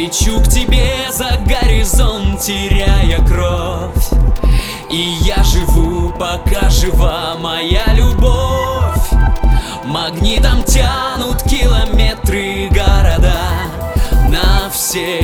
Лечу к тебе за горизонт, теряя кровь. И я живу, пока жива моя любовь. Магнитом тянут километры города Навсегда,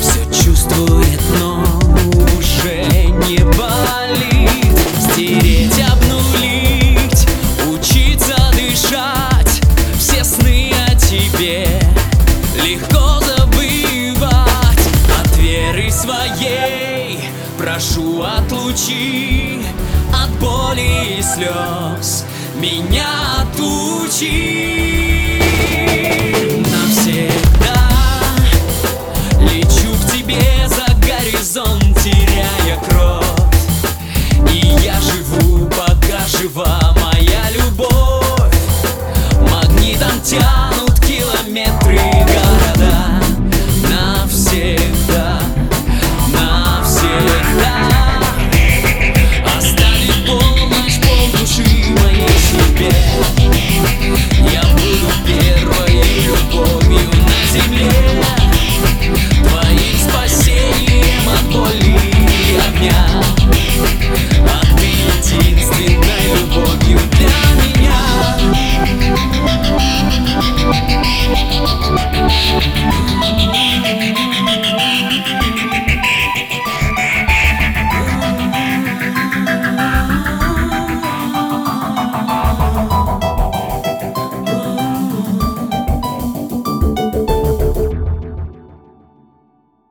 Все чувствует, но уже не болит. Стереть, обнулить, учиться дышать. Все сны о тебе легко забывать. От веры своей прошу отлучи От боли и слез. Меня отучи